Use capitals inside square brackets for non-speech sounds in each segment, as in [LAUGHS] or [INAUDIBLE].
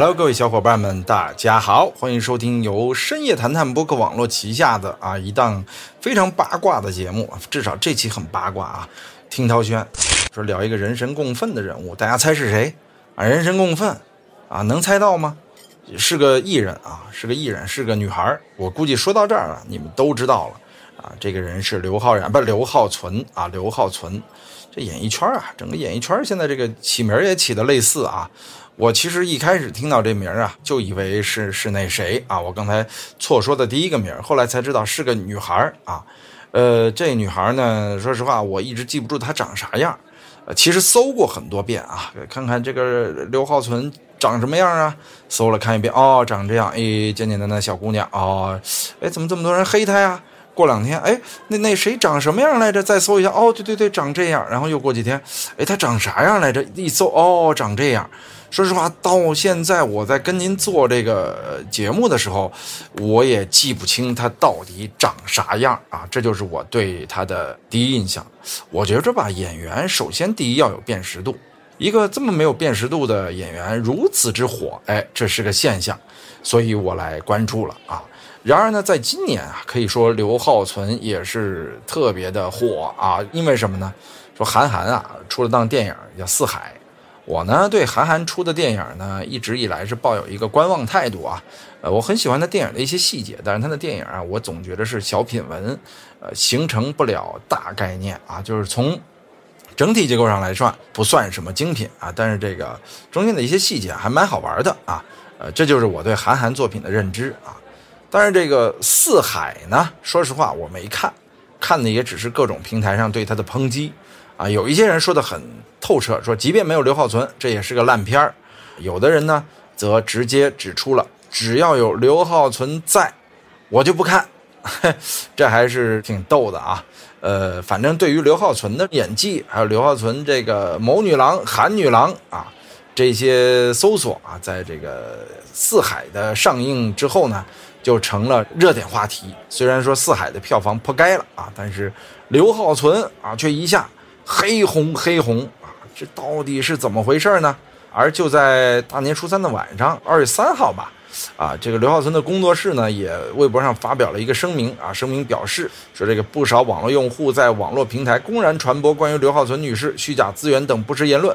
Hello，各位小伙伴们，大家好，欢迎收听由深夜谈谈播客网络旗下的啊一档非常八卦的节目，至少这期很八卦啊。听涛轩说聊一个人神共愤的人物，大家猜是谁啊？人神共愤啊，能猜到吗？是个艺人啊，是个艺人，是个女孩我估计说到这儿了，你们都知道了啊。这个人是刘昊然，不，刘浩存啊，刘浩存。这演艺圈啊，整个演艺圈现在这个起名也起的类似啊。我其实一开始听到这名儿啊，就以为是是那谁啊，我刚才错说的第一个名儿后来才知道是个女孩儿啊。呃，这女孩儿呢，说实话，我一直记不住她长啥样。呃，其实搜过很多遍啊，看看这个刘浩存长什么样啊。搜了看一遍，哦，长这样，哎，简简单单小姑娘，哦，哎，怎么这么多人黑她呀？过两天，哎，那那谁长什么样来着？再搜一下，哦，对对对，长这样。然后又过几天，哎，她长啥样来着？一搜，哦，长这样。说实话，到现在我在跟您做这个节目的时候，我也记不清他到底长啥样啊。这就是我对他的第一印象。我觉着吧，演员首先第一要有辨识度。一个这么没有辨识度的演员如此之火，哎，这是个现象，所以我来关注了啊。然而呢，在今年啊，可以说刘浩存也是特别的火啊，因为什么呢？说韩寒啊出了档电影叫《四海》，我呢对韩寒出的电影呢一直以来是抱有一个观望态度啊。呃，我很喜欢他电影的一些细节，但是他的电影啊，我总觉得是小品文，呃，形成不了大概念啊。就是从整体结构上来算，不算什么精品啊，但是这个中间的一些细节还蛮好玩的啊。呃，这就是我对韩寒作品的认知啊。但是这个四海呢，说实话我没看，看的也只是各种平台上对他的抨击，啊，有一些人说的很透彻，说即便没有刘浩存，这也是个烂片儿；有的人呢，则直接指出了只要有刘浩存在，我就不看，[LAUGHS] 这还是挺逗的啊。呃，反正对于刘浩存的演技，还有刘浩存这个某女郎、韩女郎啊，这些搜索啊，在这个四海的上映之后呢。就成了热点话题。虽然说《四海》的票房破该了啊，但是刘浩存啊却一下黑红黑红啊，这到底是怎么回事呢？而就在大年初三的晚上，二月三号吧，啊，这个刘浩存的工作室呢也微博上发表了一个声明啊，声明表示说，这个不少网络用户在网络平台公然传播关于刘浩存女士虚假资源等不实言论。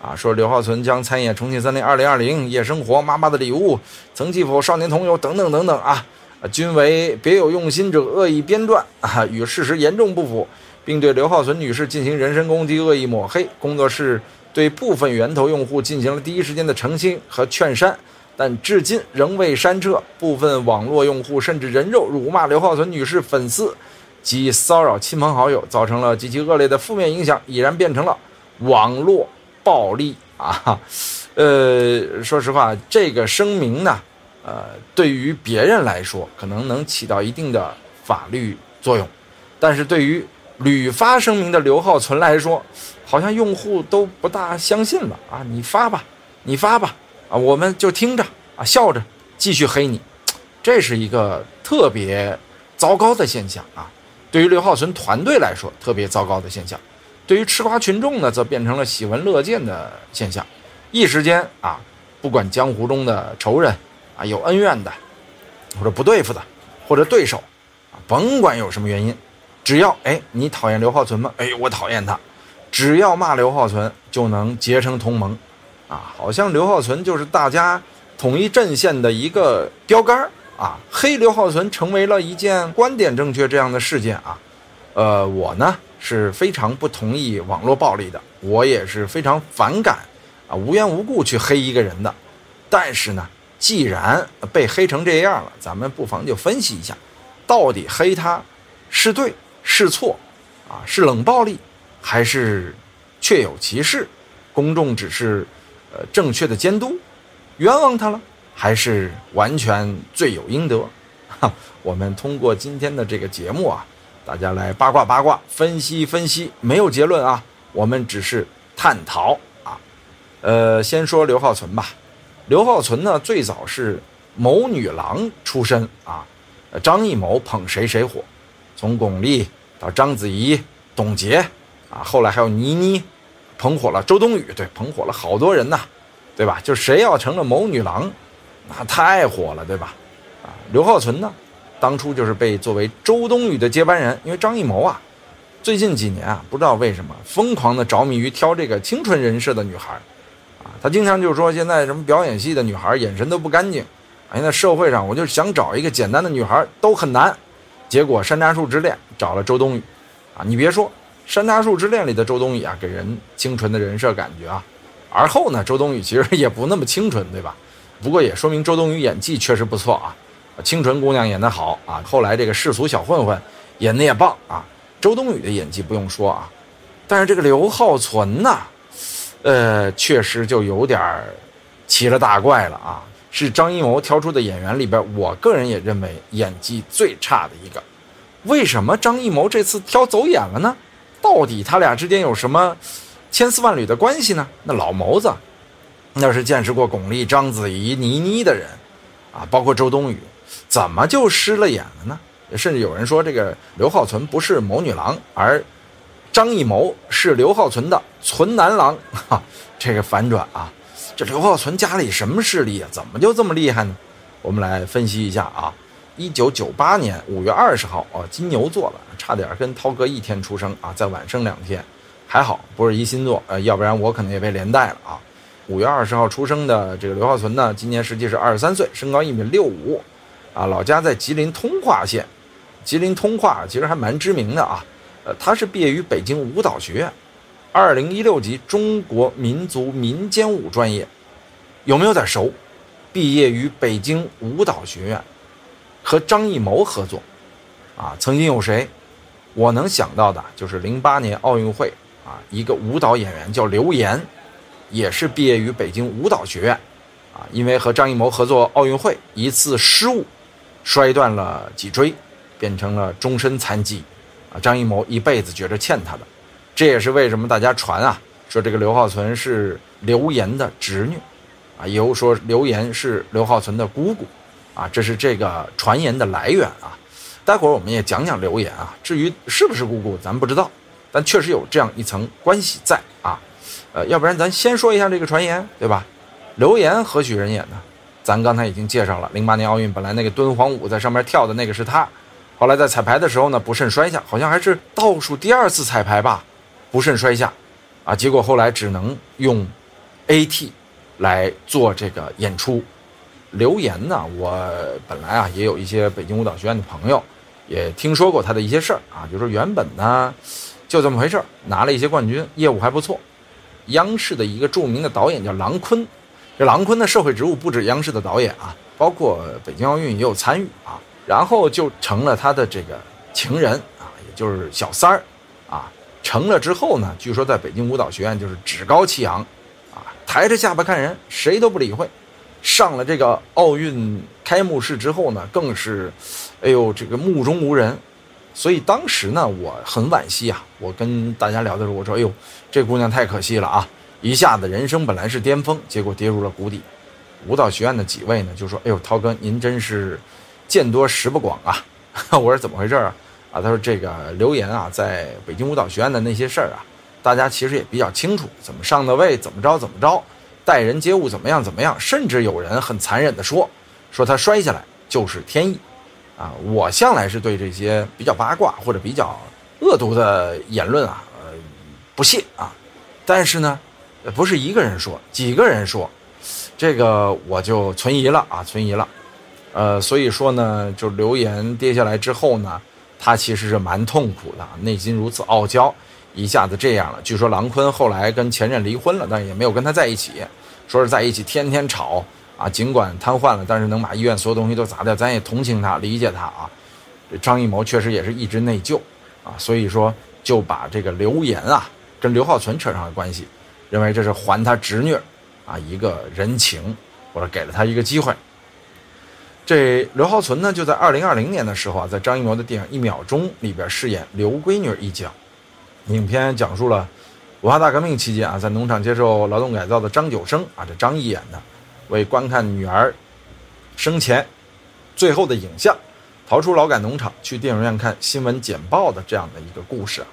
啊，说刘浩存将参演《重庆森林2020》《夜生活》《妈妈的礼物》《曾记否少年同游》等等等等啊，均为别有用心者恶意编撰啊，与事实严重不符，并对刘浩存女士进行人身攻击、恶意抹黑。工作室对部分源头用户进行了第一时间的澄清和劝删，但至今仍未删撤。部分网络用户甚至人肉、辱骂刘浩存女士粉丝及骚扰亲朋好友，造成了极其恶劣的负面影响，已然变成了网络。暴力啊，呃，说实话，这个声明呢，呃，对于别人来说可能能起到一定的法律作用，但是对于屡发声明的刘浩存来说，好像用户都不大相信了啊！你发吧，你发吧，啊，我们就听着啊，笑着继续黑你，这是一个特别糟糕的现象啊！对于刘浩存团队来说，特别糟糕的现象。对于吃瓜群众呢，则变成了喜闻乐见的现象。一时间啊，不管江湖中的仇人啊，有恩怨的，或者不对付的，或者对手啊，甭管有什么原因，只要哎你讨厌刘浩存吗？哎，我讨厌他。只要骂刘浩存，就能结成同盟，啊，好像刘浩存就是大家统一阵线的一个标杆啊。黑刘浩存成为了一件观点正确这样的事件啊。呃，我呢。是非常不同意网络暴力的，我也是非常反感啊，无缘无故去黑一个人的。但是呢，既然被黑成这样了，咱们不妨就分析一下，到底黑他是对是错啊？是冷暴力，还是确有其事？公众只是呃正确的监督，冤枉他了，还是完全罪有应得？哈，我们通过今天的这个节目啊。大家来八卦八卦，分析分析，没有结论啊，我们只是探讨啊。呃，先说刘浩存吧。刘浩存呢，最早是谋女郎出身啊，张艺谋捧谁谁火，从巩俐到章子怡、董洁啊，后来还有倪妮，捧火了周冬雨，对，捧火了好多人呐。对吧？就谁要成了谋女郎，那太火了，对吧？啊，刘浩存呢，当初就是被作为周冬雨的接班人，因为张艺谋啊，最近几年啊，不知道为什么疯狂的着迷于挑这个清纯人设的女孩，啊，他经常就说现在什么表演系的女孩眼神都不干净，啊，现在社会上我就想找一个简单的女孩都很难，结果《山楂树之恋》找了周冬雨，啊，你别说，《山楂树之恋》里的周冬雨啊，给人清纯的人设感觉啊。而后呢，周冬雨其实也不那么清纯，对吧？不过也说明周冬雨演技确实不错啊，清纯姑娘演得好啊。后来这个世俗小混混演得也棒啊。周冬雨的演技不用说啊，但是这个刘浩存呐，呃，确实就有点儿奇了大怪了啊。是张艺谋挑出的演员里边，我个人也认为演技最差的一个。为什么张艺谋这次挑走眼了呢？到底他俩之间有什么？千丝万缕的关系呢？那老谋子，那是见识过巩俐、章子怡、倪妮的人，啊，包括周冬雨，怎么就失了眼了呢？甚至有人说，这个刘浩存不是谋女郎，而张艺谋是刘浩存的存男郎，哈，这个反转啊！这刘浩存家里什么势力啊？怎么就这么厉害呢？我们来分析一下啊。一九九八年五月二十号啊，金牛座了，差点跟涛哥一天出生啊，在晚生两天。还好不是一星座，呃，要不然我可能也被连带了啊。五月二十号出生的这个刘浩存呢，今年实际是二十三岁，身高一米六五，啊，老家在吉林通化县。吉林通化其实还蛮知名的啊，呃，他是毕业于北京舞蹈学院，二零一六级中国民族民间舞专业，有没有点熟？毕业于北京舞蹈学院，和张艺谋合作，啊，曾经有谁？我能想到的就是零八年奥运会。啊，一个舞蹈演员叫刘岩，也是毕业于北京舞蹈学院，啊，因为和张艺谋合作奥运会一次失误，摔断了脊椎，变成了终身残疾，啊，张艺谋一辈子觉着欠他的，这也是为什么大家传啊，说这个刘浩存是刘岩的侄女，啊，有说刘岩是刘浩存的姑姑，啊，这是这个传言的来源啊，待会儿我们也讲讲刘岩啊，至于是不是姑姑，咱不知道。但确实有这样一层关系在啊，呃，要不然咱先说一下这个传言，对吧？刘岩何许人也呢？咱刚才已经介绍了，零八年奥运本来那个敦煌舞在上面跳的那个是他，后来在彩排的时候呢不慎摔下，好像还是倒数第二次彩排吧，不慎摔下，啊，结果后来只能用 AT 来做这个演出。刘岩呢，我本来啊也有一些北京舞蹈学院的朋友，也听说过他的一些事儿啊，就说原本呢。就这么回事儿，拿了一些冠军，业务还不错。央视的一个著名的导演叫郎昆，这郎昆的社会职务不止央视的导演啊，包括北京奥运也有参与啊。然后就成了他的这个情人啊，也就是小三儿。成了之后呢，据说在北京舞蹈学院就是趾高气扬啊，抬着下巴看人，谁都不理会。上了这个奥运开幕式之后呢，更是，哎呦，这个目中无人。所以当时呢，我很惋惜啊。我跟大家聊的时候，我说：“哎呦，这姑娘太可惜了啊！一下子人生本来是巅峰，结果跌入了谷底。”舞蹈学院的几位呢，就说：“哎呦，涛哥，您真是见多识不广啊！” [LAUGHS] 我说：“怎么回事啊？”他说：“这个刘岩啊，在北京舞蹈学院的那些事儿啊，大家其实也比较清楚，怎么上的位，怎么着怎么着，待人接物怎么样怎么样，甚至有人很残忍的说，说他摔下来就是天意。”啊，我向来是对这些比较八卦或者比较恶毒的言论啊，呃，不屑啊。但是呢，不是一个人说，几个人说，这个我就存疑了啊，存疑了。呃，所以说呢，就留言跌下来之后呢，他其实是蛮痛苦的，内心如此傲娇，一下子这样了。据说郎昆后来跟前任离婚了，但也没有跟他在一起，说是在一起天天吵。啊，尽管瘫痪了，但是能把医院所有东西都砸掉，咱也同情他，理解他啊。这张艺谋确实也是一直内疚啊，所以说就把这个刘岩啊跟刘浩存扯上了关系，认为这是还他侄女啊一个人情，或者给了他一个机会。这刘浩存呢，就在二零二零年的时候啊，在张艺谋的电影《一秒钟》里边饰演刘闺女一角。影片讲述了文化大革命期间啊，在农场接受劳动改造的张九生啊，这张译演的。为观看女儿生前最后的影像，逃出劳改农场，去电影院看新闻简报的这样的一个故事啊。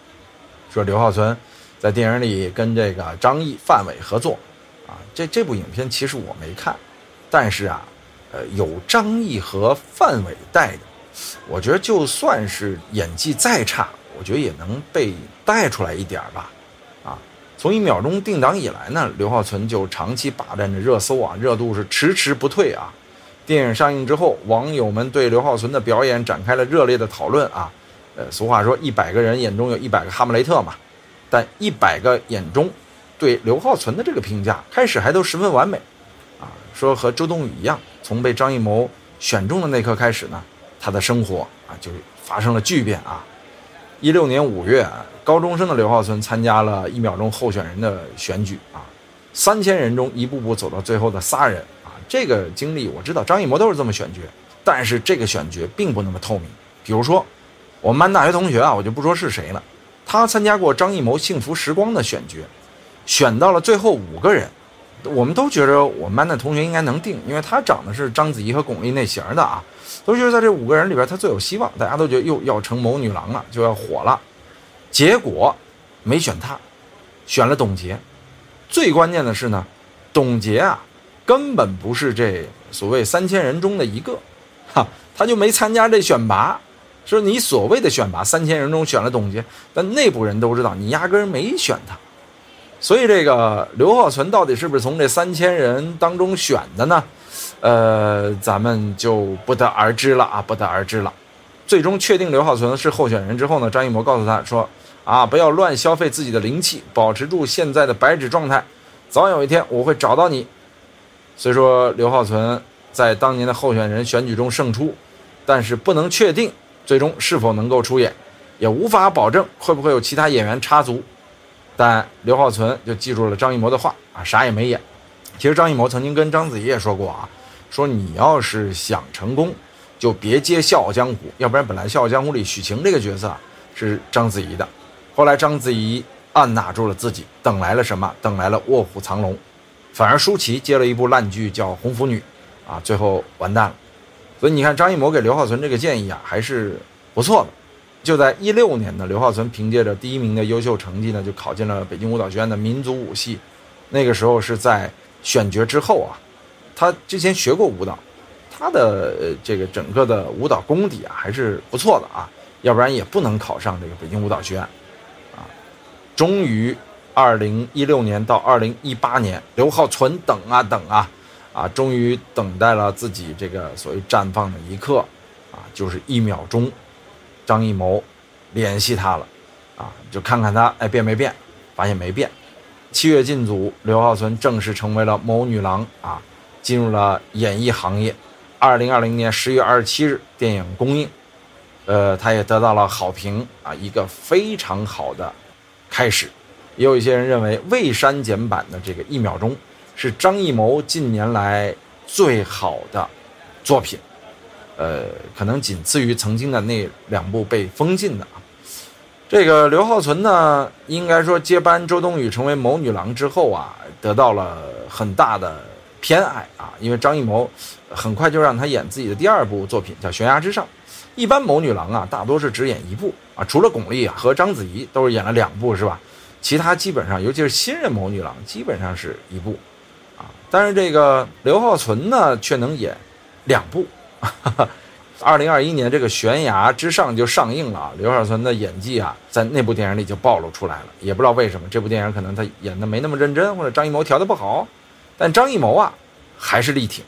说刘浩存在电影里跟这个张译、范伟合作，啊，这这部影片其实我没看，但是啊，呃，有张译和范伟带的，我觉得就算是演技再差，我觉得也能被带出来一点吧。啊，从一秒钟定档以来呢，刘浩存就长期霸占着热搜啊，热度是迟迟不退啊。电影上映之后，网友们对刘浩存的表演展开了热烈的讨论啊。呃，俗话说，一百个人眼中有一百个哈姆雷特嘛。但一百个眼中，对刘浩存的这个评价，开始还都十分完美，说和周冬雨一样，从被张艺谋选中的那刻开始呢，他的生活啊就发生了巨变啊。一六年五月，高中生的刘浩存参加了一秒钟候选人的选举啊，三千人中一步步走到最后的仨人啊，这个经历我知道，张艺谋都是这么选角，但是这个选角并不那么透明。比如说，我们班大学同学啊，我就不说是谁了。他参加过张艺谋《幸福时光》的选角，选到了最后五个人，我们都觉得我们班的同学应该能定，因为他长得是章子怡和巩俐那型的啊，都觉得在这五个人里边他最有希望，大家都觉得又要成谋女郎了，就要火了。结果没选他，选了董洁。最关键的是呢，董洁啊，根本不是这所谓三千人中的一个，哈，他就没参加这选拔。说你所谓的选拔三千人中选了董洁，但内部人都知道你压根儿没选他，所以这个刘浩存到底是不是从这三千人当中选的呢？呃，咱们就不得而知了啊，不得而知了。最终确定刘浩存是候选人之后呢，张艺谋告诉他说：“啊，不要乱消费自己的灵气，保持住现在的白纸状态，早晚有一天我会找到你。”虽说刘浩存在当年的候选人选举中胜出，但是不能确定。最终是否能够出演，也无法保证会不会有其他演员插足。但刘浩存就记住了张艺谋的话啊，啥也没演。其实张艺谋曾经跟章子怡也说过啊，说你要是想成功，就别接《笑傲江湖》，要不然本来《笑傲江湖》里许晴这个角色啊是章子怡的，后来章子怡按捺住了自己，等来了什么？等来了《卧虎藏龙》，反而舒淇接了一部烂剧叫《红拂女》，啊，最后完蛋了。所以你看，张艺谋给刘浩存这个建议啊，还是不错的。就在一六年呢，刘浩存凭借着第一名的优秀成绩呢，就考进了北京舞蹈学院的民族舞系。那个时候是在选角之后啊，他之前学过舞蹈，他的这个整个的舞蹈功底啊还是不错的啊，要不然也不能考上这个北京舞蹈学院啊。终于，二零一六年到二零一八年，刘浩存等啊等啊。啊，终于等待了自己这个所谓绽放的一刻，啊，就是一秒钟，张艺谋联系他了，啊，就看看他哎变没变，发现没变。七月进组，刘浩存正式成为了谋女郎啊，进入了演艺行业。二零二零年十月二十七日，电影公映，呃，他也得到了好评啊，一个非常好的开始。也有一些人认为未删减版的这个一秒钟。是张艺谋近年来最好的作品，呃，可能仅次于曾经的那两部被封禁的啊。这个刘浩存呢，应该说接班周冬雨成为谋女郎之后啊，得到了很大的偏爱啊，因为张艺谋很快就让他演自己的第二部作品叫《悬崖之上》。一般谋女郎啊，大多是只演一部啊，除了巩俐啊和章子怡都是演了两部，是吧？其他基本上，尤其是新人谋女郎，基本上是一部啊。但是这个刘浩存呢，却能演两部。[LAUGHS] 二零二一年这个《悬崖之上》就上映了啊，刘浩存的演技啊，在那部电影里就暴露出来了。也不知道为什么，这部电影可能他演的没那么认真，或者张艺谋调的不好。但张艺谋啊，还是力挺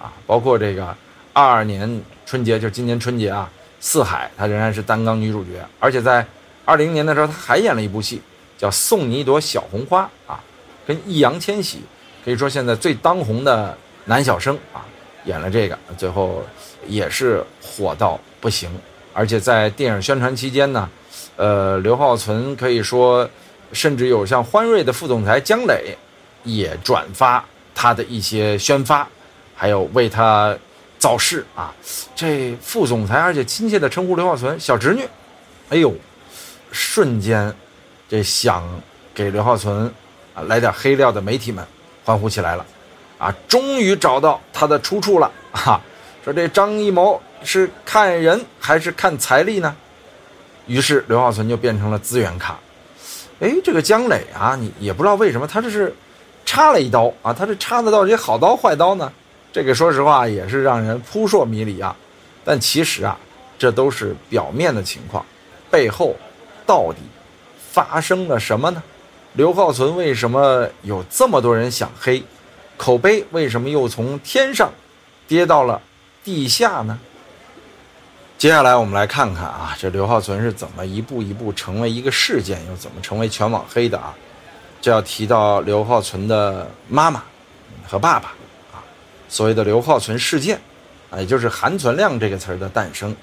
啊。包括这个二二年春节，就是今年春节啊，《四海》，他仍然是担纲女主角。而且在二零年的时候，他还演了一部戏，叫《送你一朵小红花》啊，跟易烊千玺。可以说现在最当红的男小生啊，演了这个，最后也是火到不行。而且在电影宣传期间呢，呃，刘浩存可以说，甚至有像欢瑞的副总裁姜磊，也转发他的一些宣发，还有为他造势啊。这副总裁而且亲切的称呼刘浩存小侄女，哎呦，瞬间，这想给刘浩存啊来点黑料的媒体们。欢呼起来了，啊，终于找到他的出处了 [LAUGHS] 啊！说这张艺谋是看人还是看财力呢？于是刘浩存就变成了资源咖。哎，这个姜磊啊，你也不知道为什么他这是插了一刀啊，他这插的到底好刀坏刀呢？这个说实话也是让人扑朔迷离啊。但其实啊，这都是表面的情况，背后到底发生了什么呢？刘浩存为什么有这么多人想黑？口碑为什么又从天上跌到了地下呢？接下来我们来看看啊，这刘浩存是怎么一步一步成为一个事件，又怎么成为全网黑的啊？这要提到刘浩存的妈妈和爸爸啊，所谓的刘浩存事件啊，也就是含存量这个词儿的诞生。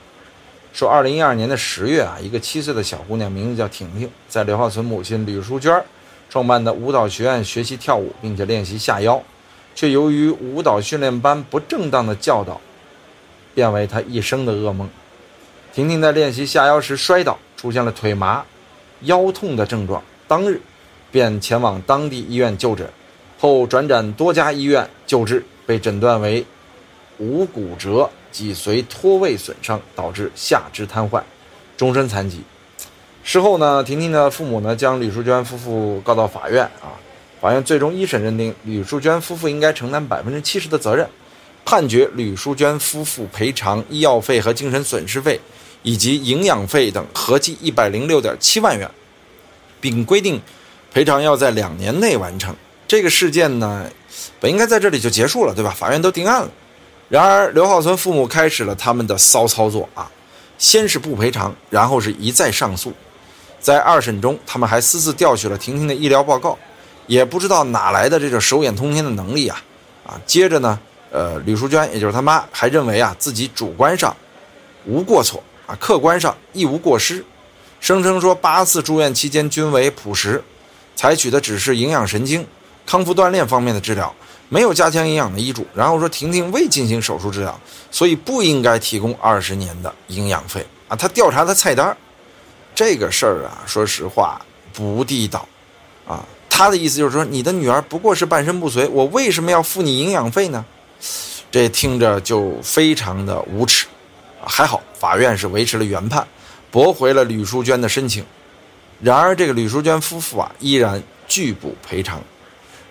说二零一二年的十月啊，一个七岁的小姑娘，名字叫婷婷，在刘浩存母亲吕淑娟创办的舞蹈学院学习跳舞，并且练习下腰，却由于舞蹈训练班不正当的教导，变为她一生的噩梦。婷婷在练习下腰时摔倒，出现了腿麻、腰痛的症状。当日，便前往当地医院就诊，后转诊多家医院救治，被诊断为无骨折、脊髓脱位损伤，导致下肢瘫痪，终身残疾。事后呢，婷婷的父母呢将吕淑娟夫妇告到法院啊，法院最终一审认定吕淑娟夫妇应该承担百分之七十的责任，判决吕淑娟夫妇赔偿医药费和精神损失费。以及营养费等合计一百零六点七万元，并规定赔偿要在两年内完成。这个事件呢，本应该在这里就结束了，对吧？法院都定案了。然而，刘浩存父母开始了他们的骚操作啊！先是不赔偿，然后是一再上诉。在二审中，他们还私自调取了婷婷的医疗报告，也不知道哪来的这种手眼通天的能力啊！啊，接着呢，呃，吕淑娟也就是他妈还认为啊自己主观上无过错啊。客观上亦无过失，声称说八次住院期间均为朴实，采取的只是营养神经、康复锻炼方面的治疗，没有加强营养的医嘱。然后说婷婷未进行手术治疗，所以不应该提供二十年的营养费啊。他调查的菜单，这个事儿啊，说实话不地道啊。他的意思就是说，你的女儿不过是半身不遂，我为什么要付你营养费呢？这听着就非常的无耻。还好，法院是维持了原判，驳回了吕淑娟的申请。然而，这个吕淑娟夫妇啊，依然拒不赔偿。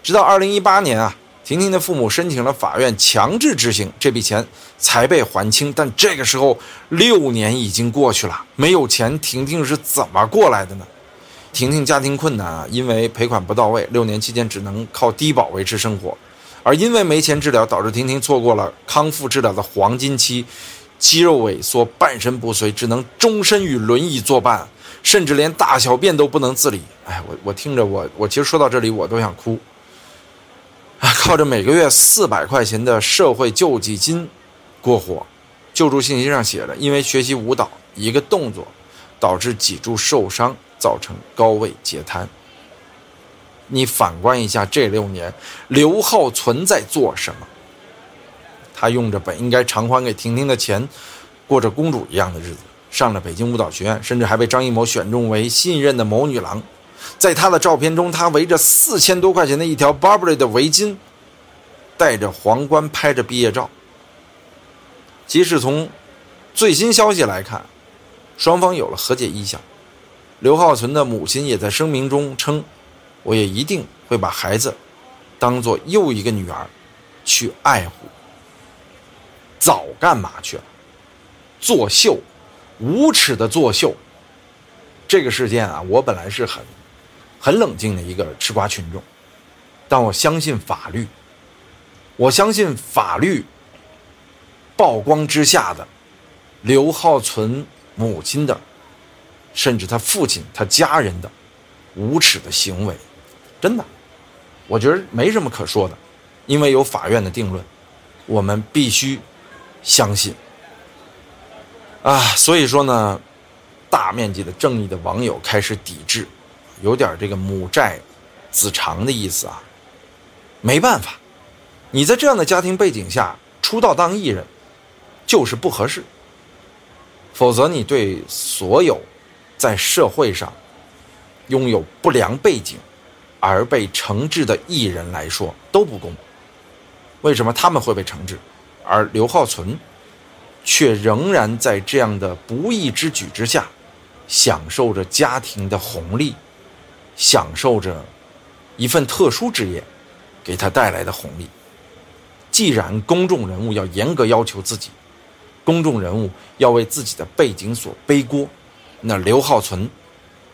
直到二零一八年啊，婷婷的父母申请了法院强制执行，这笔钱才被还清。但这个时候，六年已经过去了，没有钱，婷婷是怎么过来的呢？婷婷家庭困难啊，因为赔款不到位，六年期间只能靠低保维持生活。而因为没钱治疗，导致婷婷错过了康复治疗的黄金期。肌肉萎缩，半身不遂，只能终身与轮椅作伴，甚至连大小便都不能自理。哎，我我听着，我我其实说到这里，我都想哭。啊，靠着每个月四百块钱的社会救济金过活，救助信息上写着，因为学习舞蹈一个动作导致脊柱受伤，造成高位截瘫。你反观一下这六年，刘浩存在做什么？他用着本应该偿还给婷婷的钱，过着公主一样的日子，上了北京舞蹈学院，甚至还被张艺谋选中为信任的谋女郎。在他的照片中，他围着四千多块钱的一条 Burberry 的围巾，戴着皇冠拍着毕业照。即使从最新消息来看，双方有了和解意向。刘浩存的母亲也在声明中称：“我也一定会把孩子当做又一个女儿去爱护。”早干嘛去了？作秀，无耻的作秀。这个事件啊，我本来是很很冷静的一个吃瓜群众，但我相信法律，我相信法律曝光之下的刘浩存母亲的，甚至他父亲、他家人的无耻的行为，真的，我觉得没什么可说的，因为有法院的定论，我们必须。相信啊，所以说呢，大面积的正义的网友开始抵制，有点这个母债子偿的意思啊。没办法，你在这样的家庭背景下出道当艺人，就是不合适。否则，你对所有在社会上拥有不良背景而被惩治的艺人来说都不公。为什么他们会被惩治？而刘浩存，却仍然在这样的不义之举之下，享受着家庭的红利，享受着一份特殊职业，给他带来的红利。既然公众人物要严格要求自己，公众人物要为自己的背景所背锅，那刘浩存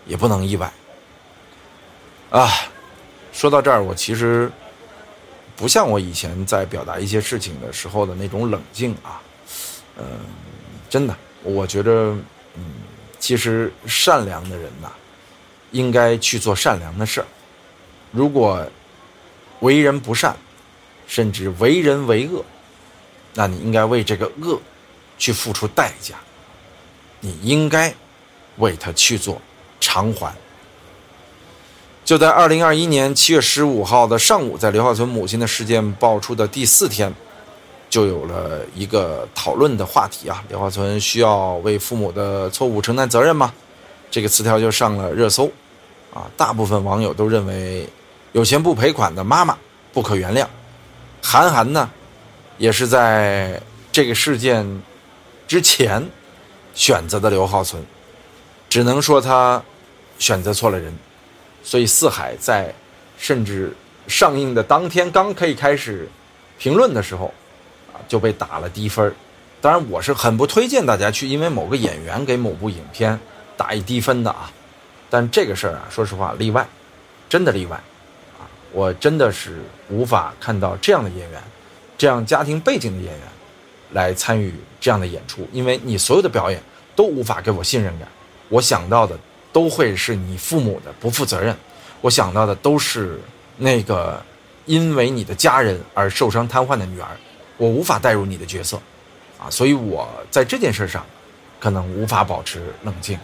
也不能意外。啊，说到这儿，我其实不像我以前在表达一些事情的时候的那种冷静啊，嗯，真的，我觉得，嗯，其实善良的人呐，应该去做善良的事儿。如果为人不善，甚至为人为恶，那你应该为这个恶去付出代价，你应该为他去做偿还。就在二零二一年七月十五号的上午，在刘浩存母亲的事件爆出的第四天，就有了一个讨论的话题啊。刘浩存需要为父母的错误承担责任吗？这个词条就上了热搜，啊，大部分网友都认为有钱不赔款的妈妈不可原谅。韩寒呢，也是在这个事件之前选择的刘浩存，只能说他选择错了人。所以《四海》在甚至上映的当天刚可以开始评论的时候，啊就被打了低分当然，我是很不推荐大家去因为某个演员给某部影片打一低分的啊。但这个事儿啊，说实话例外，真的例外啊。我真的是无法看到这样的演员，这样家庭背景的演员，来参与这样的演出，因为你所有的表演都无法给我信任感。我想到的都会是你父母的不负责任，我想到的都是那个因为你的家人而受伤瘫痪的女儿，我无法带入你的角色，啊，所以我在这件事上，可能无法保持冷静。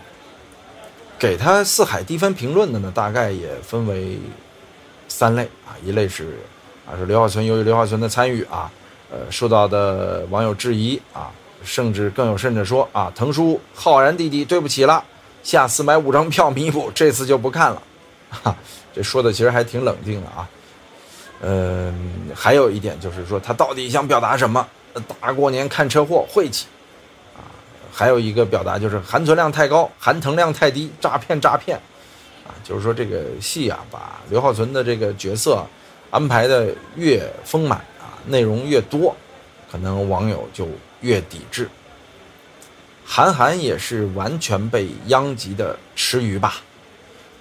给他四海低分评论的呢，大概也分为。三类啊，一类是啊，说刘浩存由于刘浩存的参与啊，呃，受到的网友质疑啊，甚至更有甚者说啊，腾叔浩然弟弟对不起了，下次买五张票弥补，[LAUGHS] 这次就不看了，哈，[LAUGHS] 这说的其实还挺冷静的啊，嗯，还有一点就是说他到底想表达什么？大过年看车祸晦气啊，还有一个表达就是含存量太高，含糖量太低，诈骗诈骗。啊，就是说这个戏啊，把刘浩存的这个角色安排的越丰满啊，内容越多，可能网友就越抵制。韩寒也是完全被殃及的池鱼吧，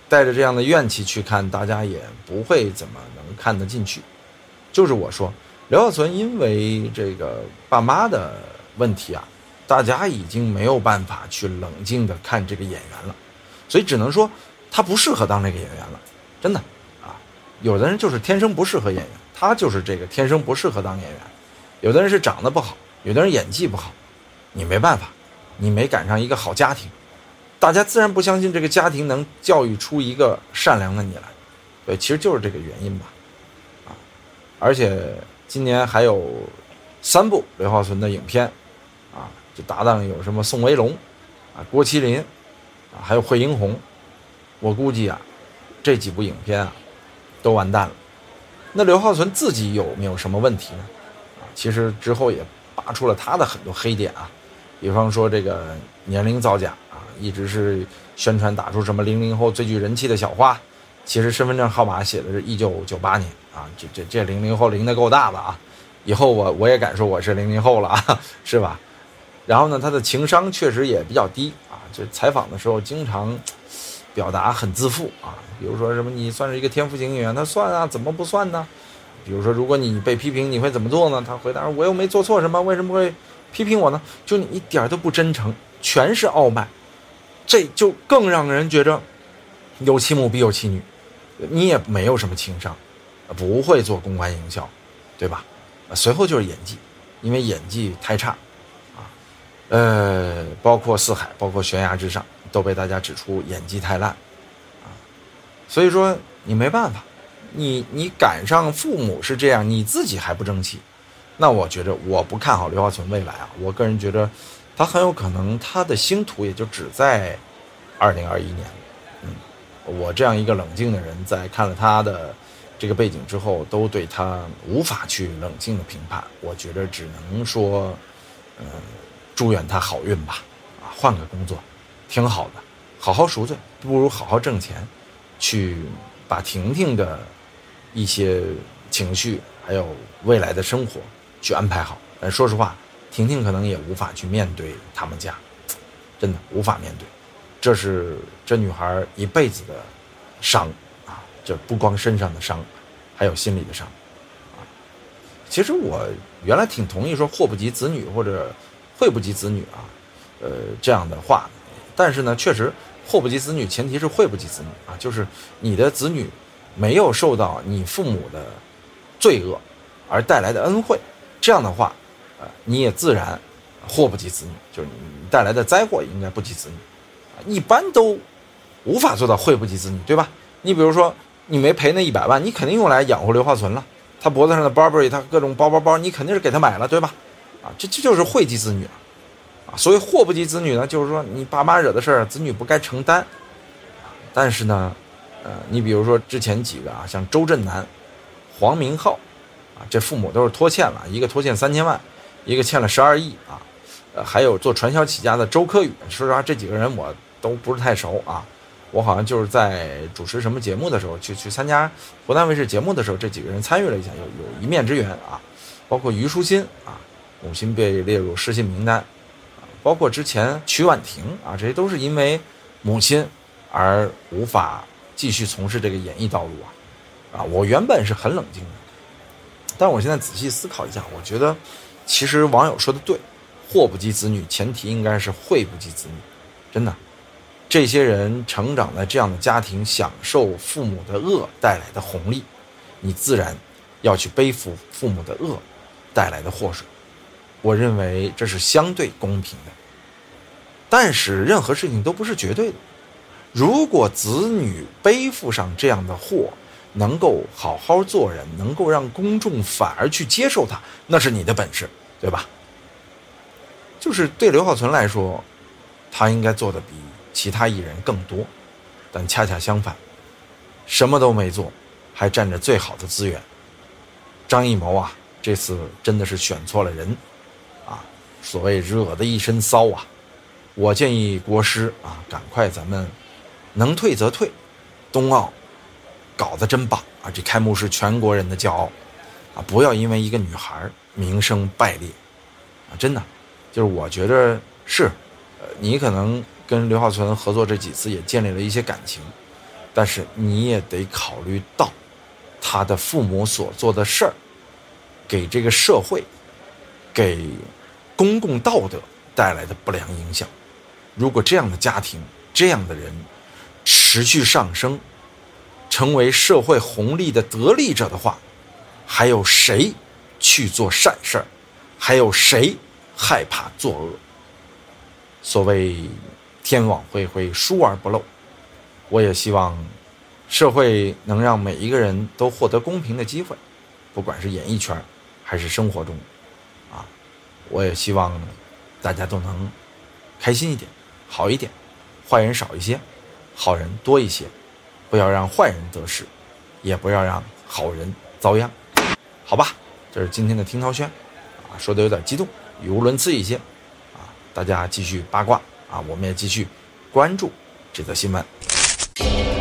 带着这样的怨气去看，大家也不会怎么能看得进去。就是我说，刘浩存因为这个爸妈的问题啊，大家已经没有办法去冷静的看这个演员了，所以只能说。他不适合当这个演员了，真的啊！有的人就是天生不适合演员，他就是这个天生不适合当演员。有的人是长得不好，有的人演技不好，你没办法，你没赶上一个好家庭，大家自然不相信这个家庭能教育出一个善良的你来。对，其实就是这个原因吧，啊！而且今年还有三部刘浩存的影片，啊，这搭档有什么宋威龙，啊，郭麒麟，啊，还有惠英红。我估计啊，这几部影片啊，都完蛋了。那刘浩存自己有没有什么问题呢？啊，其实之后也扒出了他的很多黑点啊，比方说这个年龄造假啊，一直是宣传打出什么零零后最具人气的小花，其实身份证号码写的是一九九八年啊，这这这零零后零的够大的啊，以后我我也敢说我是零零后了啊，[LAUGHS] 是吧？然后呢，他的情商确实也比较低啊，这采访的时候经常。表达很自负啊，比如说什么你算是一个天赋型演员，他算啊，怎么不算呢？比如说如果你被批评，你会怎么做呢？他回答我又没做错什么，为什么会批评我呢？就你一点都不真诚，全是傲慢，这就更让人觉着有其母必有其女，你也没有什么情商，不会做公关营销，对吧？随后就是演技，因为演技太差啊，呃，包括四海，包括悬崖之上。都被大家指出演技太烂，啊，所以说你没办法，你你赶上父母是这样，你自己还不争气，那我觉着我不看好刘浩存未来啊，我个人觉着他很有可能他的星途也就只在二零二一年，嗯，我这样一个冷静的人在看了他的这个背景之后，都对他无法去冷静的评判，我觉得只能说，嗯，祝愿他好运吧，啊，换个工作。挺好的，好好赎罪不如好好挣钱，去把婷婷的一些情绪还有未来的生活去安排好。但说实话，婷婷可能也无法去面对他们家，真的无法面对，这是这女孩一辈子的伤啊！这不光身上的伤，还有心里的伤啊。其实我原来挺同意说“祸不及子女”或者“惠不及子女”啊，呃这样的话，但是呢，确实“祸不及子女”前提是“惠不及子女”啊，就是你的子女没有受到你父母的罪恶而带来的恩惠，这样的话。呃你也自然祸不及子女，就是你带来的灾祸应该不及子女，一般都无法做到惠不及子女，对吧？你比如说你没赔那一百万，你肯定用来养活刘浩存了。他脖子上的 Burberry，他各种包包包，你肯定是给他买了，对吧？啊，这这就是惠及子女啊。所谓祸不及子女呢，就是说你爸妈惹的事儿，子女不该承担。但是呢，呃，你比如说之前几个啊，像周震南、黄明昊，这父母都是拖欠了，一个拖欠三千万。一个欠了十二亿啊，呃，还有做传销起家的周科宇，说实话，这几个人我都不是太熟啊。我好像就是在主持什么节目的时候，去去参加湖南卫视节目的时候，这几个人参与了一下，有有一面之缘啊。包括虞书欣啊，母亲被列入失信名单啊，包括之前曲婉婷啊，这些都是因为母亲而无法继续从事这个演艺道路啊。啊，我原本是很冷静的，但我现在仔细思考一下，我觉得。其实网友说的对，祸不及子女，前提应该是惠不及子女。真的，这些人成长在这样的家庭，享受父母的恶带来的红利，你自然要去背负父母的恶带来的祸水。我认为这是相对公平的。但是任何事情都不是绝对的。如果子女背负上这样的祸，能够好好做人，能够让公众反而去接受他，那是你的本事。对吧？就是对刘浩存来说，他应该做的比其他艺人更多，但恰恰相反，什么都没做，还占着最好的资源。张艺谋啊，这次真的是选错了人，啊，所谓惹得一身骚啊！我建议国师啊，赶快咱们能退则退，冬奥搞得真棒啊！这开幕式全国人的骄傲啊，不要因为一个女孩名声败裂，啊，真的，就是我觉得是，呃，你可能跟刘浩存合作这几次也建立了一些感情，但是你也得考虑到，他的父母所做的事儿，给这个社会，给公共道德带来的不良影响。如果这样的家庭、这样的人持续上升，成为社会红利的得利者的话，还有谁？去做善事儿，还有谁害怕作恶？所谓天网恢恢，疏而不漏。我也希望社会能让每一个人都获得公平的机会，不管是演艺圈还是生活中，啊，我也希望大家都能开心一点，好一点，坏人少一些，好人多一些，不要让坏人得势，也不要让好人遭殃，好吧？这是今天的听涛轩，啊，说的有点激动，语无伦次一些，啊，大家继续八卦啊，我们也继续关注这则新闻。